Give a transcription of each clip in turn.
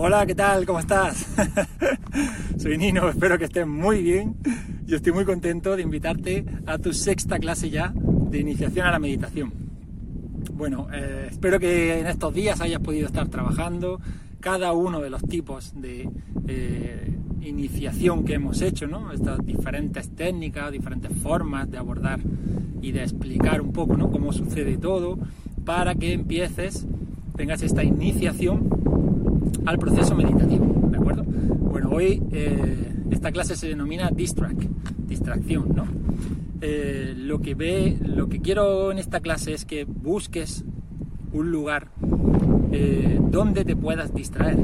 Hola, ¿qué tal? ¿Cómo estás? Soy Nino, espero que estés muy bien. Yo estoy muy contento de invitarte a tu sexta clase ya de iniciación a la meditación. Bueno, eh, espero que en estos días hayas podido estar trabajando cada uno de los tipos de eh, iniciación que hemos hecho, ¿no? Estas diferentes técnicas, diferentes formas de abordar y de explicar un poco, ¿no? Cómo sucede todo para que empieces, tengas esta iniciación al proceso meditativo, ¿de acuerdo? Bueno, hoy eh, esta clase se denomina distracción, ¿no? Eh, lo que ve, lo que quiero en esta clase es que busques un lugar eh, donde te puedas distraer.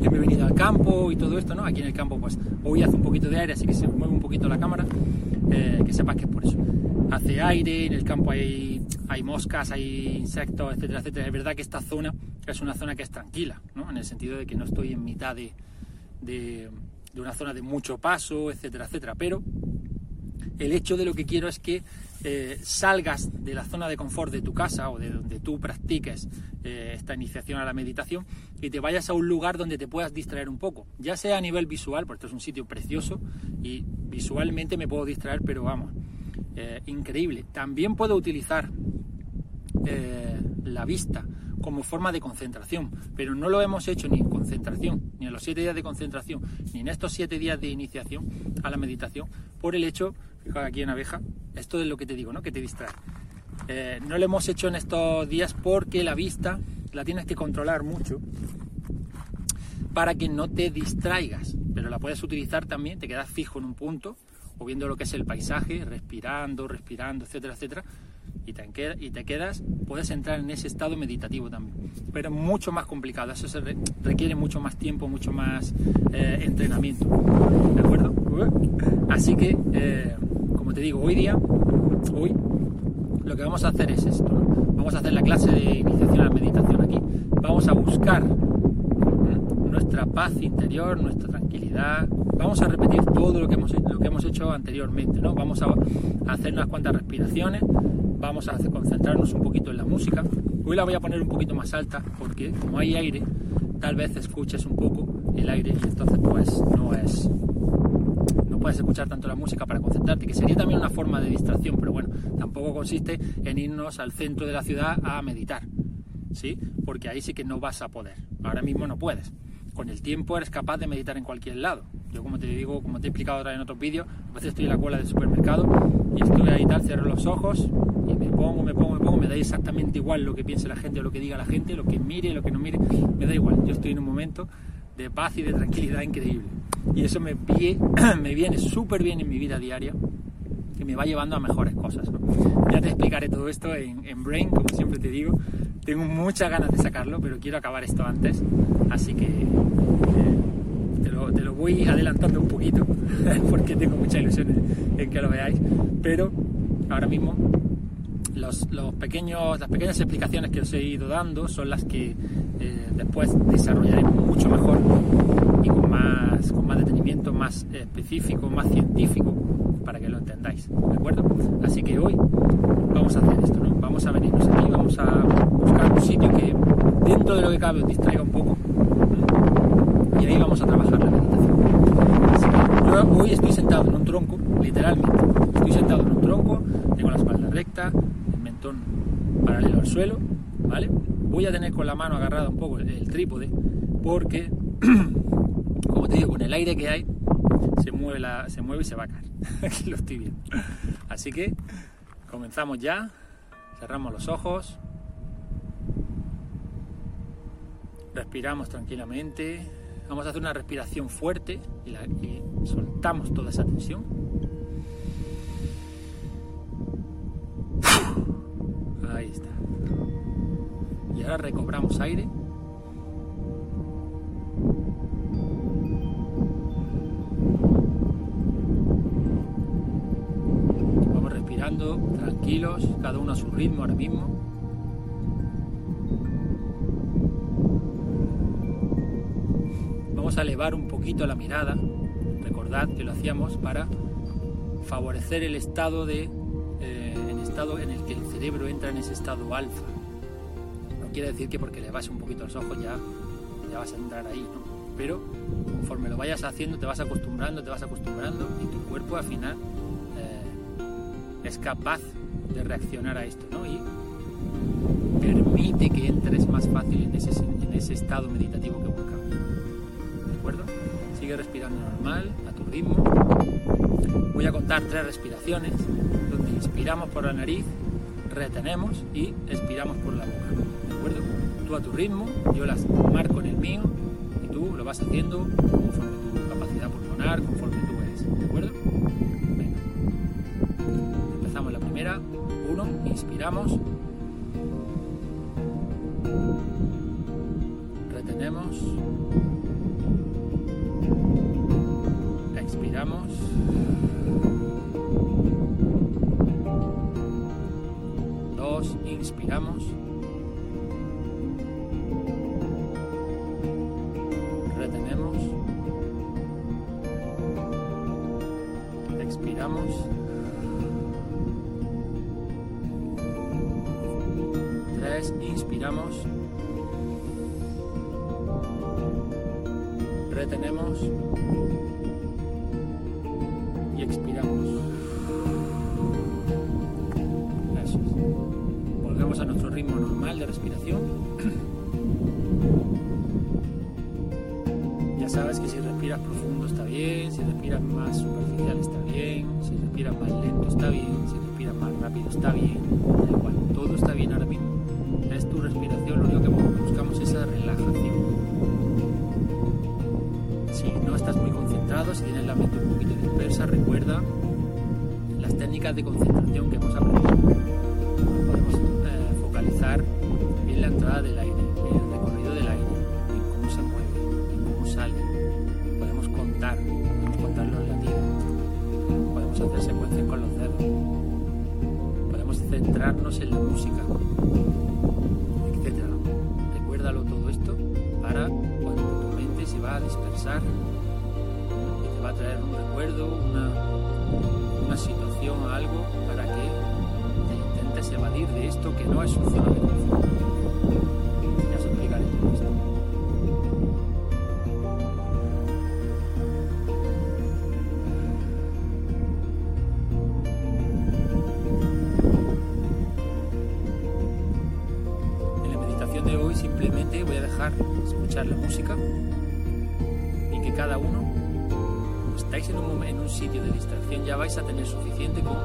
Yo me he venido al campo y todo esto, ¿no? Aquí en el campo, pues hoy hace un poquito de aire, así que se mueve un poquito la cámara, que sepas que es por eso. Hace aire, en el campo hay, hay moscas, hay insectos, etcétera, etcétera. Es verdad que esta zona es una zona que es tranquila, ¿no? En el sentido de que no estoy en mitad de, de, una zona de mucho paso, etcétera, etcétera. Pero el hecho de lo que quiero es que eh, salgas de la zona de confort de tu casa o de donde tú practiques eh, esta iniciación a la meditación y te vayas a un lugar donde te puedas distraer un poco, ya sea a nivel visual, porque esto es un sitio precioso y visualmente me puedo distraer, pero vamos, eh, increíble. También puedo utilizar la vista como forma de concentración, pero no lo hemos hecho ni en concentración, ni en los siete días de concentración, ni en estos siete días de iniciación a la meditación, por el hecho, fijaos aquí en abeja, esto es lo que te digo, ¿no? Que te distrae. Eh, no lo hemos hecho en estos días porque la vista la tienes que controlar mucho para que no te distraigas, pero la puedes utilizar también, te quedas fijo en un punto o viendo lo que es el paisaje, respirando, respirando, etcétera, etcétera, y te, quedas, puedes entrar en ese estado meditativo también. Pero mucho más complicado, eso se requiere mucho más tiempo, mucho más eh, entrenamiento. ¿De acuerdo? Así que, eh, como te digo, hoy día, hoy, lo que vamos a hacer es esto. Vamos a hacer la clase de iniciación a la meditación aquí. Vamos a buscar nuestra paz interior, nuestra tranquilidad. Vamos a repetir todo lo que hemos, hemos anteriormente, ¿no? Vamos a hacer unas cuantas respiraciones, vamos a concentrarnos un poquito en la música. Hoy la voy a poner un poquito más alta porque como hay aire, tal vez escuches un poco el aire y entonces pues no es no puedes escuchar tanto la música para concentrarte, que sería también una forma de distracción, pero bueno, tampoco consiste en irnos al centro de la ciudad a meditar, ¿sí? Porque ahí sí que no vas a poder. Ahora mismo no puedes. Con el tiempo eres capaz de meditar en cualquier lado. Yo como te digo, como te he explicado ahora en otros vídeos, a veces estoy en la cola del supermercado y estoy ahí tal, cierro los ojos y me pongo, me pongo, me pongo, me da exactamente igual lo que piense la gente o lo que diga la gente, lo que mire, lo que no mire, me da igual. Yo estoy en un momento de paz y de tranquilidad increíble. Y eso me, me viene súper bien en mi vida diaria, que me va llevando a mejores cosas. Ya te explicaré todo esto en, en, Brain, como siempre te digo. Tengo muchas ganas de sacarlo, pero quiero acabar esto antes. Así que eh, te, lo, te, lo, voy adelantando un poquito, porque tengo mucha ilusión en, que lo veáis. Pero ahora mismo los, pequeños, las pequeñas explicaciones que os he ido dando son las que eh, después desarrollaré mucho mejor y con más, con más detenimiento, más específico, más científico, para que lo entendáis, ¿de acuerdo? Así que hoy vamos a hacer esto, ¿no? Vamos a venirnos aquí, vamos a buscar un sitio que dentro de lo que cabe os distraiga un poco y ahí vamos a trabajar la meditación. Yo hoy estoy sentado en un tronco, literalmente, estoy sentado en un tronco, tengo la espalda recta, paralelo al suelo, ¿vale? Voy a tener con la mano agarrada un poco el, trípode porque, como te digo, con el aire que hay, se mueve, se mueve y se va a caer. Así que comenzamos ya, cerramos los ojos, respiramos tranquilamente, vamos a hacer una respiración fuerte y, y soltamos toda esa tensión. ahora recobramos aire. Vamos respirando tranquilos, cada uno a su ritmo ahora mismo. A elevar un poquito la mirada. Recordad que lo hacíamos para favorecer el estado de eh, el estado en el que el cerebro entra en ese estado alfa quiere decir que porque le vas un poquito los ojos ya ya vas a entrar ahí, ¿no? Pero conforme lo vayas haciendo, te vas acostumbrando, te vas acostumbrando y tu cuerpo al final eh, es capaz de reaccionar a esto, ¿no? Y permite que entres más fácil en ese, en ese estado meditativo que buscas. Sigue respirando normal, a tu ritmo. Voy a contar tres respiraciones, donde inspiramos por la nariz, retenemos y expiramos por la boca. ¿De acuerdo? Tú a tu ritmo, yo las marco en el mío y tú lo vas haciendo conforme tu capacidad pulmonar, conforme tú eres. ¿De acuerdo? Venga. Empezamos la primera. Uno, inspiramos. Retenemos. Expiramos. Tres, inspiramos. Retenemos. Y expiramos. Eso es. Volvemos a nuestro ritmo normal de respiración. Sabes que si respiras profundo está bien, si respiras más superficial está bien, si respiras más lento está bien, si respiras más rápido está bien, da igual, todo está bien ahora mismo. Es tu respiración, lo único que buscamos es esa relajación. Si no estás muy concentrado, si tienes la mente un poquito dispersa, recuerda las técnicas de concentración que hemos aprendido. Podemos eh, focalizar en la entrada del aire, en la música, etc. Recuérdalo todo esto para cuando tu mente se va a dispersar y te va a traer un recuerdo, una, una situación algo para que te intentes evadir de esto que no es su la música y que cada uno, estáis en un, en un sitio de distracción, ya vais a tener suficiente con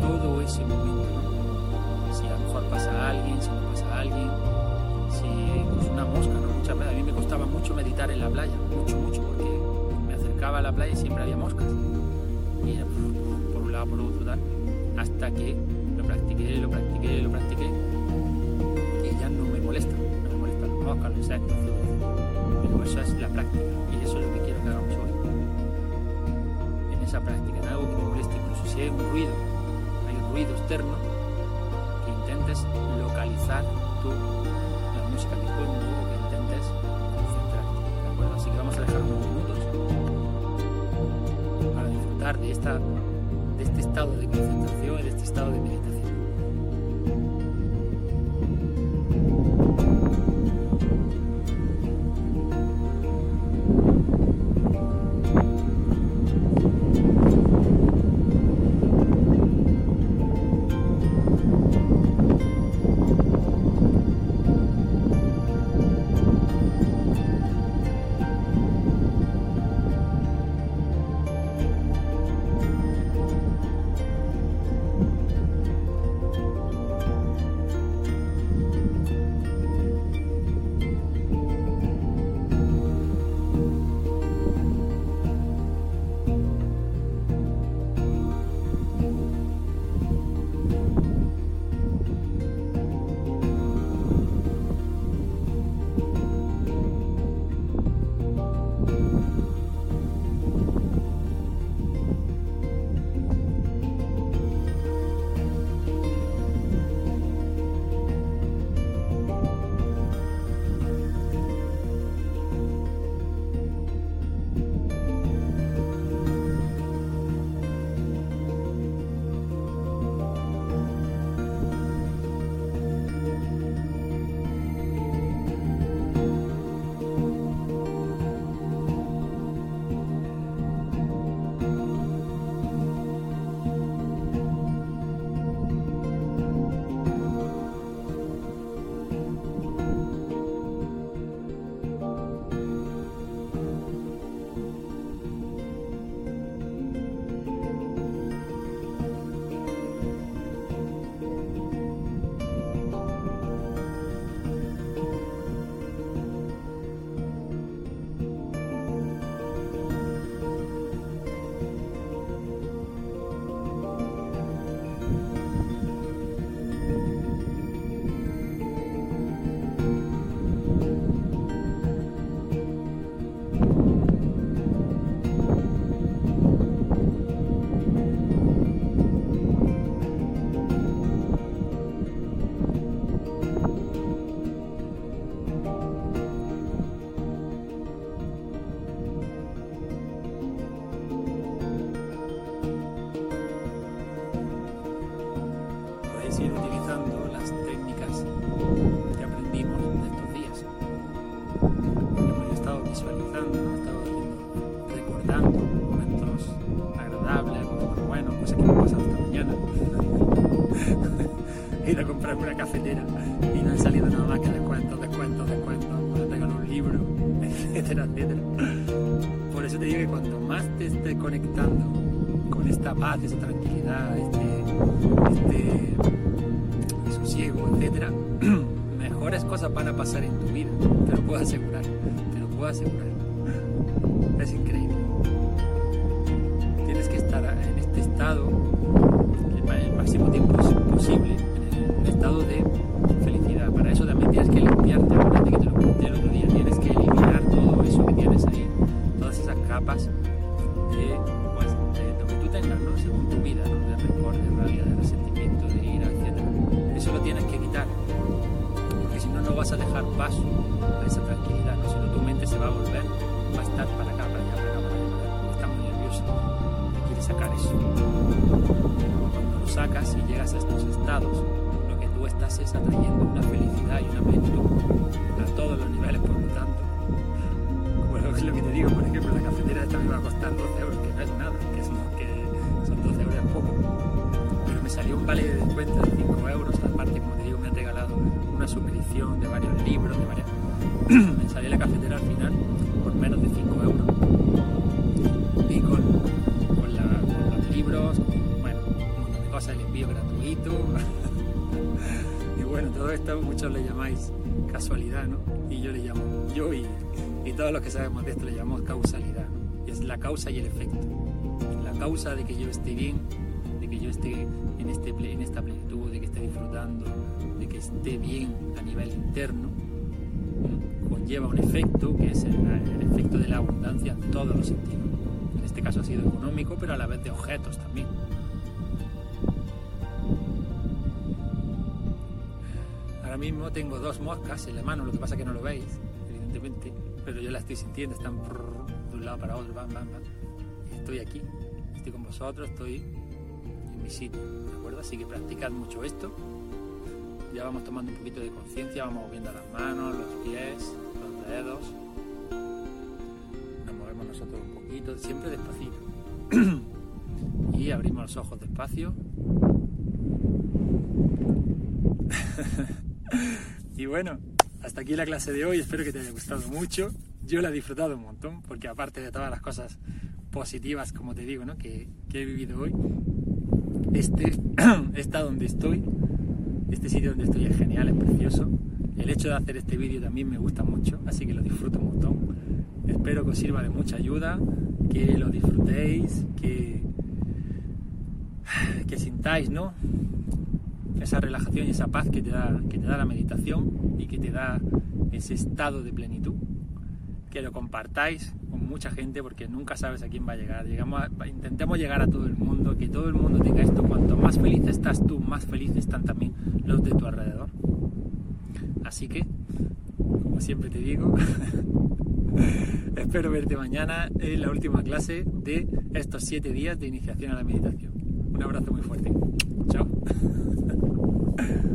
todo ese momento. ¿no? Si a lo mejor pasa alguien, si no pasa alguien, si incluso una mosca, ¿no? Muchas veces a mí me costaba mucho meditar en la playa, mucho, mucho, porque me acercaba a la playa y siempre había moscas. Y era por un lado, por otro, tal, hasta que lo practiqué, lo practiqué, lo practiqué y ya no me molesta, no me molestan los moscas, los insectos, Pero eso es la práctica y eso es lo que quiero que hagamos hoy. En esa práctica, en algo que me moleste, incluso si hay un ruido, hay un ruido externo, que intentes localizar tú la música que pongo o que intentes concentrarte. ¿De acuerdo? Así que vamos a dejar unos minutos para disfrutar de, esta, de este estado de concentración y de este estado de meditación. Con esta paz, esta tranquilidad, este, este sosiego, etcétera, mejores cosas van a pasar en tu vida, te lo puedo asegurar, te lo puedo asegurar. Es increíble. Tienes que estar en este estado el máximo tiempo posible, en un estado de quitar, porque si no, no vas a dejar paso a esa tranquilidad, ¿no? si no tu mente se va a volver, va a estar para acá, para allá, para acá, para allá, está muy nerviosa, quiere sacar eso. Cuando lo sacas y llegas a estos estados, lo que tú estás es atrayendo una felicidad y una plenitud a todos los niveles, por lo tanto. Bueno, es lo que te digo, por ejemplo, la cafetera esta me va a costar 12 euros, vale de descuento de 5 euros, aparte, como te digo, me han regalado una suscripción de varios libros, de varias... me salió la cafetera al final por menos de 5 euros. Y con, con, la, con los libros, bueno, un montón de cosas, el envío gratuito. y bueno, todo esto muchos le llamáis casualidad, ¿no? Y yo le llamo, yo y, y todos los que sabemos de esto le llamamos causalidad, ¿no? Es la causa y el efecto. La causa de que yo esté bien, yo esté en, este, en esta plenitud, de que esté disfrutando, de que esté bien a nivel interno, conlleva un efecto que es el, el, efecto de la abundancia en todos los sentidos. En este caso ha sido económico, pero a la vez de objetos también. Ahora mismo tengo dos moscas en la mano, lo que pasa es que no lo veis, evidentemente, pero yo la estoy sintiendo, están de un lado para otro, bam, bam, bam. Estoy aquí, estoy con vosotros, estoy mi sitio, ¿de acuerdo? Así que practicad mucho esto. Ya vamos tomando un poquito de conciencia, vamos moviendo las manos, los pies, los dedos. Nos movemos nosotros un poquito, siempre despacito. y abrimos los ojos despacio. y bueno, hasta aquí la clase de hoy, espero que te haya gustado mucho. Yo la he disfrutado un montón, porque aparte de todas las cosas positivas, como te digo, ¿no? que he vivido hoy, este está donde estoy, este sitio donde estoy es genial, es precioso. El hecho de hacer este vídeo también me gusta mucho, así que lo disfruto un montón. Espero que os sirva de mucha ayuda, que lo disfrutéis, que, que sintáis, ¿no? esa relajación y esa paz que te, da, que te da la meditación y que te da ese estado de plenitud. Que lo compartáis mucha gente porque nunca sabes a quién va a llegar. Llegamos a, intentemos llegar a todo el mundo, que todo el mundo tenga esto. Cuanto más feliz estás tú, más felices están también los de tu alrededor. Así que, como siempre te digo, espero verte mañana en la última clase de estos siete días de iniciación a la meditación. Un abrazo muy fuerte. Chao.